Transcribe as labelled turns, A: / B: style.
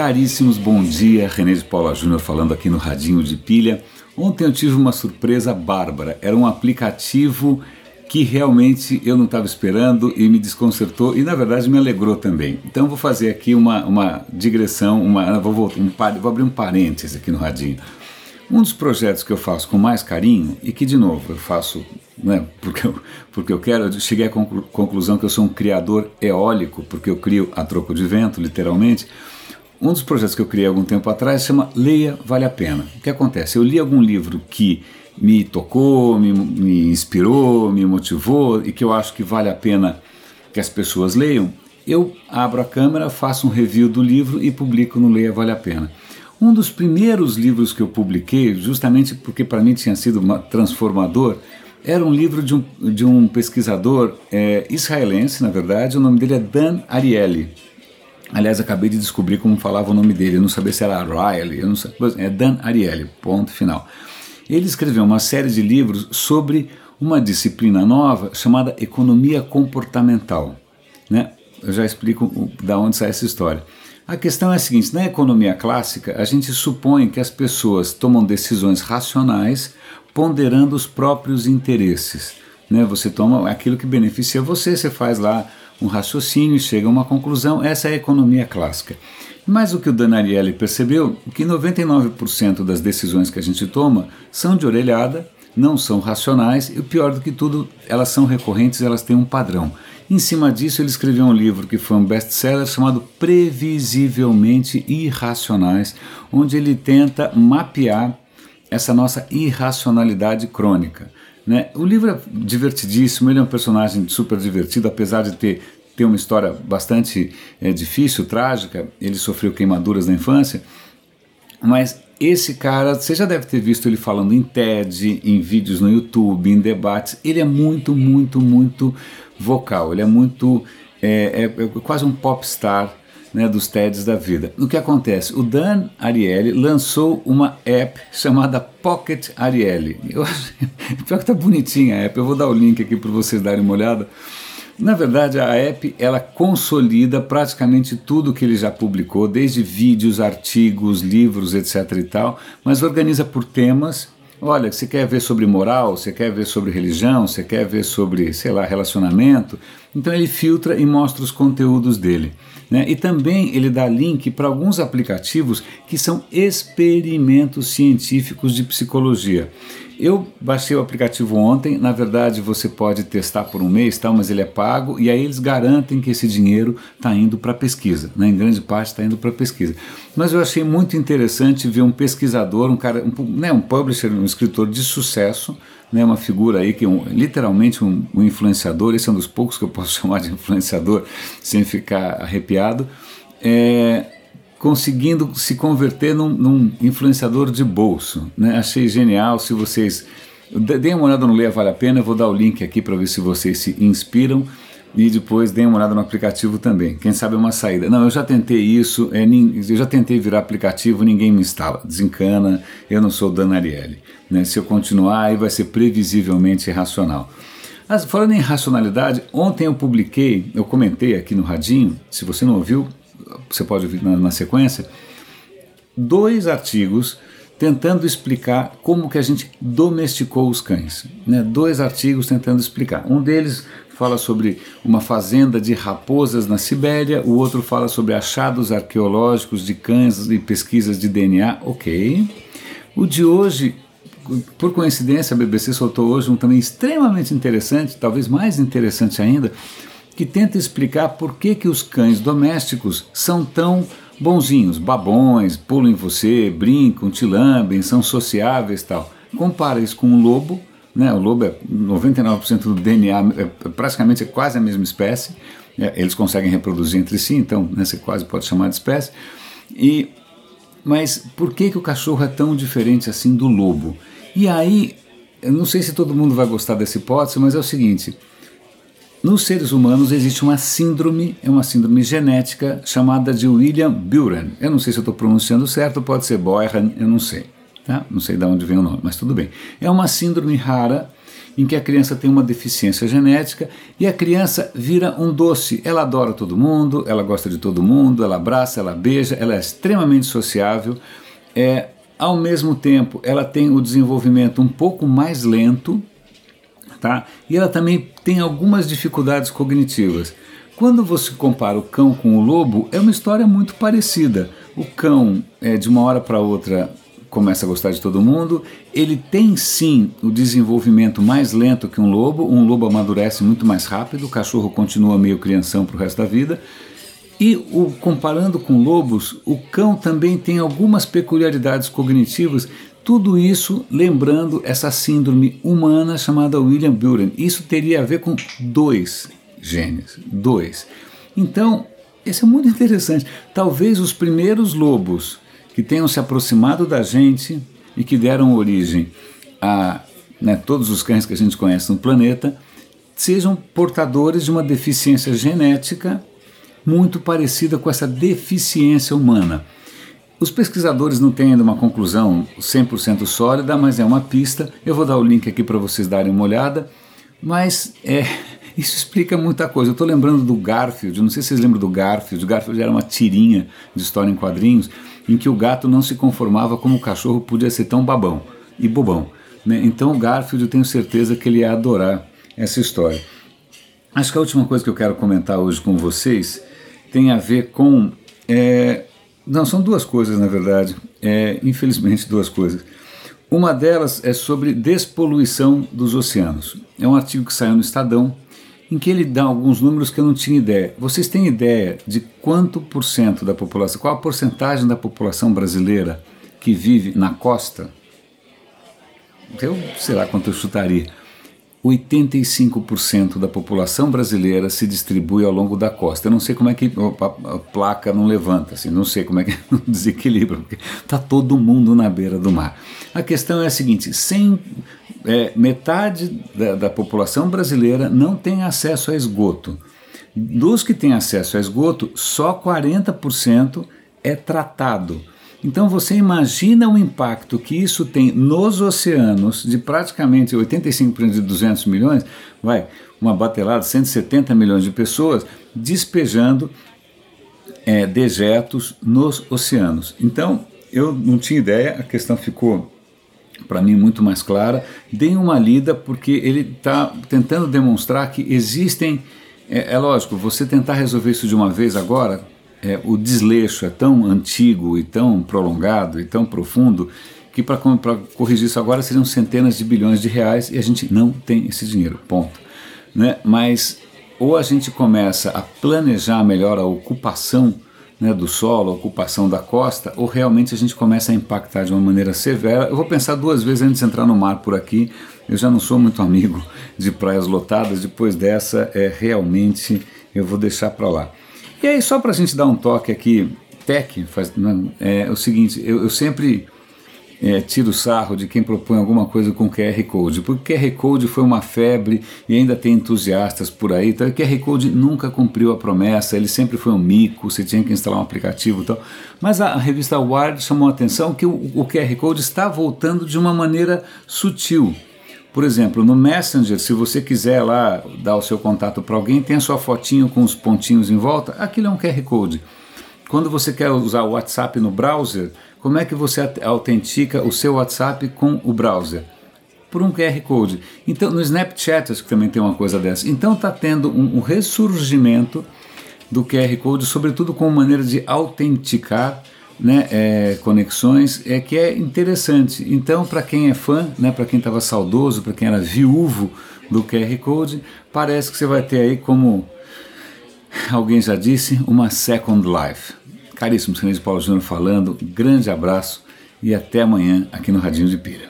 A: Caríssimos, bom dia. René de Paula Júnior falando aqui no Radinho de Pilha. Ontem eu tive uma surpresa bárbara. Era um aplicativo que realmente eu não estava esperando e me desconcertou e na verdade me alegrou também. Então vou fazer aqui uma, uma digressão, uma, vou, um, vou abrir um parêntese aqui no Radinho. Um dos projetos que eu faço com mais carinho e que, de novo, eu faço né, porque, eu, porque eu quero, eu cheguei à conclusão que eu sou um criador eólico, porque eu crio a troco de vento, literalmente. Um dos projetos que eu criei algum tempo atrás chama Leia Vale a Pena. O que acontece? Eu li algum livro que me tocou, me, me inspirou, me motivou e que eu acho que vale a pena que as pessoas leiam. Eu abro a câmera, faço um review do livro e publico no Leia Vale a Pena. Um dos primeiros livros que eu publiquei, justamente porque para mim tinha sido transformador, era um livro de um, de um pesquisador é, israelense, na verdade, o nome dele é Dan Ariely. Aliás, acabei de descobrir como falava o nome dele, eu não sabia se era Riley, eu não sabia, é Dan Ariely, ponto final. Ele escreveu uma série de livros sobre uma disciplina nova chamada economia comportamental. Né? Eu já explico da onde sai essa história. A questão é a seguinte: na economia clássica, a gente supõe que as pessoas tomam decisões racionais ponderando os próprios interesses. Né? Você toma aquilo que beneficia você, você faz lá um raciocínio e chega a uma conclusão. Essa é a economia clássica. Mas o que o Danarielli percebeu é que 99% das decisões que a gente toma são de orelhada, não são racionais e o pior do que tudo, elas são recorrentes, elas têm um padrão. Em cima disso, ele escreveu um livro que foi um best-seller chamado Previsivelmente Irracionais, onde ele tenta mapear essa nossa irracionalidade crônica. Né? O livro é divertidíssimo, ele é um personagem super divertido, apesar de ter, ter uma história bastante é, difícil, trágica, ele sofreu queimaduras na infância, mas esse cara, você já deve ter visto ele falando em TED, em vídeos no YouTube, em debates. Ele é muito, muito, muito vocal. Ele é muito. É, é, é quase um popstar né, dos TEDs da vida. O que acontece? O Dan Ariely lançou uma app chamada Pocket Ariely. Eu acho, pior que tá bonitinha a app, eu vou dar o link aqui para vocês darem uma olhada. Na verdade, a app ela consolida praticamente tudo que ele já publicou, desde vídeos, artigos, livros, etc. e tal, mas organiza por temas. Olha, você quer ver sobre moral, você quer ver sobre religião, você quer ver sobre, sei lá, relacionamento. Então ele filtra e mostra os conteúdos dele. Né? E também ele dá link para alguns aplicativos que são experimentos científicos de psicologia. Eu baixei o aplicativo ontem, na verdade você pode testar por um mês, tal, mas ele é pago. E aí eles garantem que esse dinheiro está indo para pesquisa, né? em grande parte está indo para pesquisa. Mas eu achei muito interessante ver um pesquisador, um cara, um, né, um publisher, um escritor de sucesso, né, uma figura aí que é um, literalmente um, um influenciador, esse é um dos poucos que eu posso chamar de influenciador sem ficar arrepiado, é, conseguindo se converter num, num influenciador de bolso. Né? Achei genial. Se vocês deem uma olhada no Leia Vale a Pena, eu vou dar o link aqui para ver se vocês se inspiram e depois deem uma olhada no aplicativo também. Quem sabe é uma saída. Não, eu já tentei isso, é, eu já tentei virar aplicativo, ninguém me instala. Desencana, eu não sou Dan Ariely. Né? Se eu continuar, aí vai ser previsivelmente irracional. Mas, falando em racionalidade, ontem eu publiquei, eu comentei aqui no Radinho, se você não ouviu, você pode ouvir na, na sequência, dois artigos tentando explicar como que a gente domesticou os cães. Né? Dois artigos tentando explicar. Um deles fala sobre uma fazenda de raposas na Sibéria, o outro fala sobre achados arqueológicos de cães e pesquisas de DNA. Ok. O de hoje, por coincidência, a BBC soltou hoje um também extremamente interessante, talvez mais interessante ainda, que tenta explicar por que, que os cães domésticos são tão bonzinhos, babões, pulam em você, brincam, te lambem, são sociáveis tal. Compara isso com um lobo, né? o lobo é 99% do DNA, é praticamente é quase a mesma espécie, é, eles conseguem reproduzir entre si, então né, você quase pode chamar de espécie. E, mas por que, que o cachorro é tão diferente assim do lobo? E aí, eu não sei se todo mundo vai gostar dessa hipótese, mas é o seguinte: nos seres humanos existe uma síndrome, é uma síndrome genética chamada de William Buren. Eu não sei se eu estou pronunciando certo, pode ser Boyhan, eu não sei. Tá? Não sei de onde vem o nome, mas tudo bem. É uma síndrome rara em que a criança tem uma deficiência genética e a criança vira um doce. Ela adora todo mundo, ela gosta de todo mundo, ela abraça, ela beija, ela é extremamente sociável. É, ao mesmo tempo, ela tem o desenvolvimento um pouco mais lento, tá? E ela também tem algumas dificuldades cognitivas. Quando você compara o cão com o lobo, é uma história muito parecida. O cão, é, de uma hora para outra, começa a gostar de todo mundo. Ele tem sim o desenvolvimento mais lento que um lobo. Um lobo amadurece muito mais rápido, o cachorro continua meio crianção para o resto da vida. E o, comparando com lobos, o cão também tem algumas peculiaridades cognitivas. Tudo isso lembrando essa síndrome humana chamada William Buren. Isso teria a ver com dois genes, dois. Então, isso é muito interessante. Talvez os primeiros lobos que tenham se aproximado da gente e que deram origem a né, todos os cães que a gente conhece no planeta sejam portadores de uma deficiência genética muito parecida com essa deficiência humana. Os pesquisadores não têm ainda uma conclusão 100% sólida, mas é uma pista. Eu vou dar o link aqui para vocês darem uma olhada. Mas é, isso explica muita coisa. Eu estou lembrando do Garfield, não sei se vocês lembram do Garfield. O Garfield era uma tirinha de história em quadrinhos em que o gato não se conformava como o cachorro podia ser tão babão e bobão. Né? Então o Garfield eu tenho certeza que ele ia adorar essa história. Acho que a última coisa que eu quero comentar hoje com vocês tem a ver com. É, não, são duas coisas na verdade, é, infelizmente duas coisas. Uma delas é sobre despoluição dos oceanos. É um artigo que saiu no Estadão em que ele dá alguns números que eu não tinha ideia. Vocês têm ideia de quanto por cento da população, qual a porcentagem da população brasileira que vive na costa? Eu sei lá quanto eu chutaria. 85% da população brasileira se distribui ao longo da costa. Eu não sei como é que a, placa não levanta, assim, não sei como é que não desequilibra, porque está todo mundo na beira do mar. A questão é a seguinte: sem, é, metade da, da população brasileira não tem acesso a esgoto. Dos que têm acesso a esgoto, só 40% é tratado. Então você imagina o impacto que isso tem nos oceanos de praticamente 85% de 200 milhões, vai, uma batelada, 170 milhões de pessoas despejando é, dejetos nos oceanos. Então eu não tinha ideia, a questão ficou para mim muito mais clara. Dei uma lida porque ele está tentando demonstrar que existem. É, é lógico, você tentar resolver isso de uma vez agora é, o desleixo é tão antigo e tão prolongado e tão profundo que para corrigir isso agora seriam centenas de bilhões de reais e a gente não tem esse dinheiro, ponto. Né? Mas ou a gente começa a planejar melhor a ocupação né, do solo, a ocupação da costa, ou realmente a gente começa a impactar de uma maneira severa. Eu vou pensar duas vezes antes de entrar no mar por aqui. Eu já não sou muito amigo de praias lotadas. Depois dessa, é realmente eu vou deixar para lá. E aí, só para a gente dar um toque aqui, tech, faz, não, é o seguinte, eu, eu sempre é, tiro sarro de quem propõe alguma coisa com QR Code, porque QR Code foi uma febre e ainda tem entusiastas por aí. Então, o QR Code nunca cumpriu a promessa, ele sempre foi um mico, você tinha que instalar um aplicativo e tal. Mas a, a revista Wired chamou a atenção que o, o QR Code está voltando de uma maneira sutil. Por exemplo, no Messenger, se você quiser lá dar o seu contato para alguém, tem a sua fotinho com os pontinhos em volta, aquilo é um QR Code. Quando você quer usar o WhatsApp no browser, como é que você autentica o seu WhatsApp com o browser? Por um QR Code. Então, no Snapchat acho que também tem uma coisa dessa. Então está tendo um, um ressurgimento do QR Code, sobretudo como maneira de autenticar né, é, conexões é que é interessante. Então, para quem é fã, né, para quem estava saudoso, para quem era viúvo do QR Code, parece que você vai ter aí, como alguém já disse, uma Second Life. Caríssimo Sinês Paulo Júnior falando, grande abraço e até amanhã aqui no Radinho de Pilha.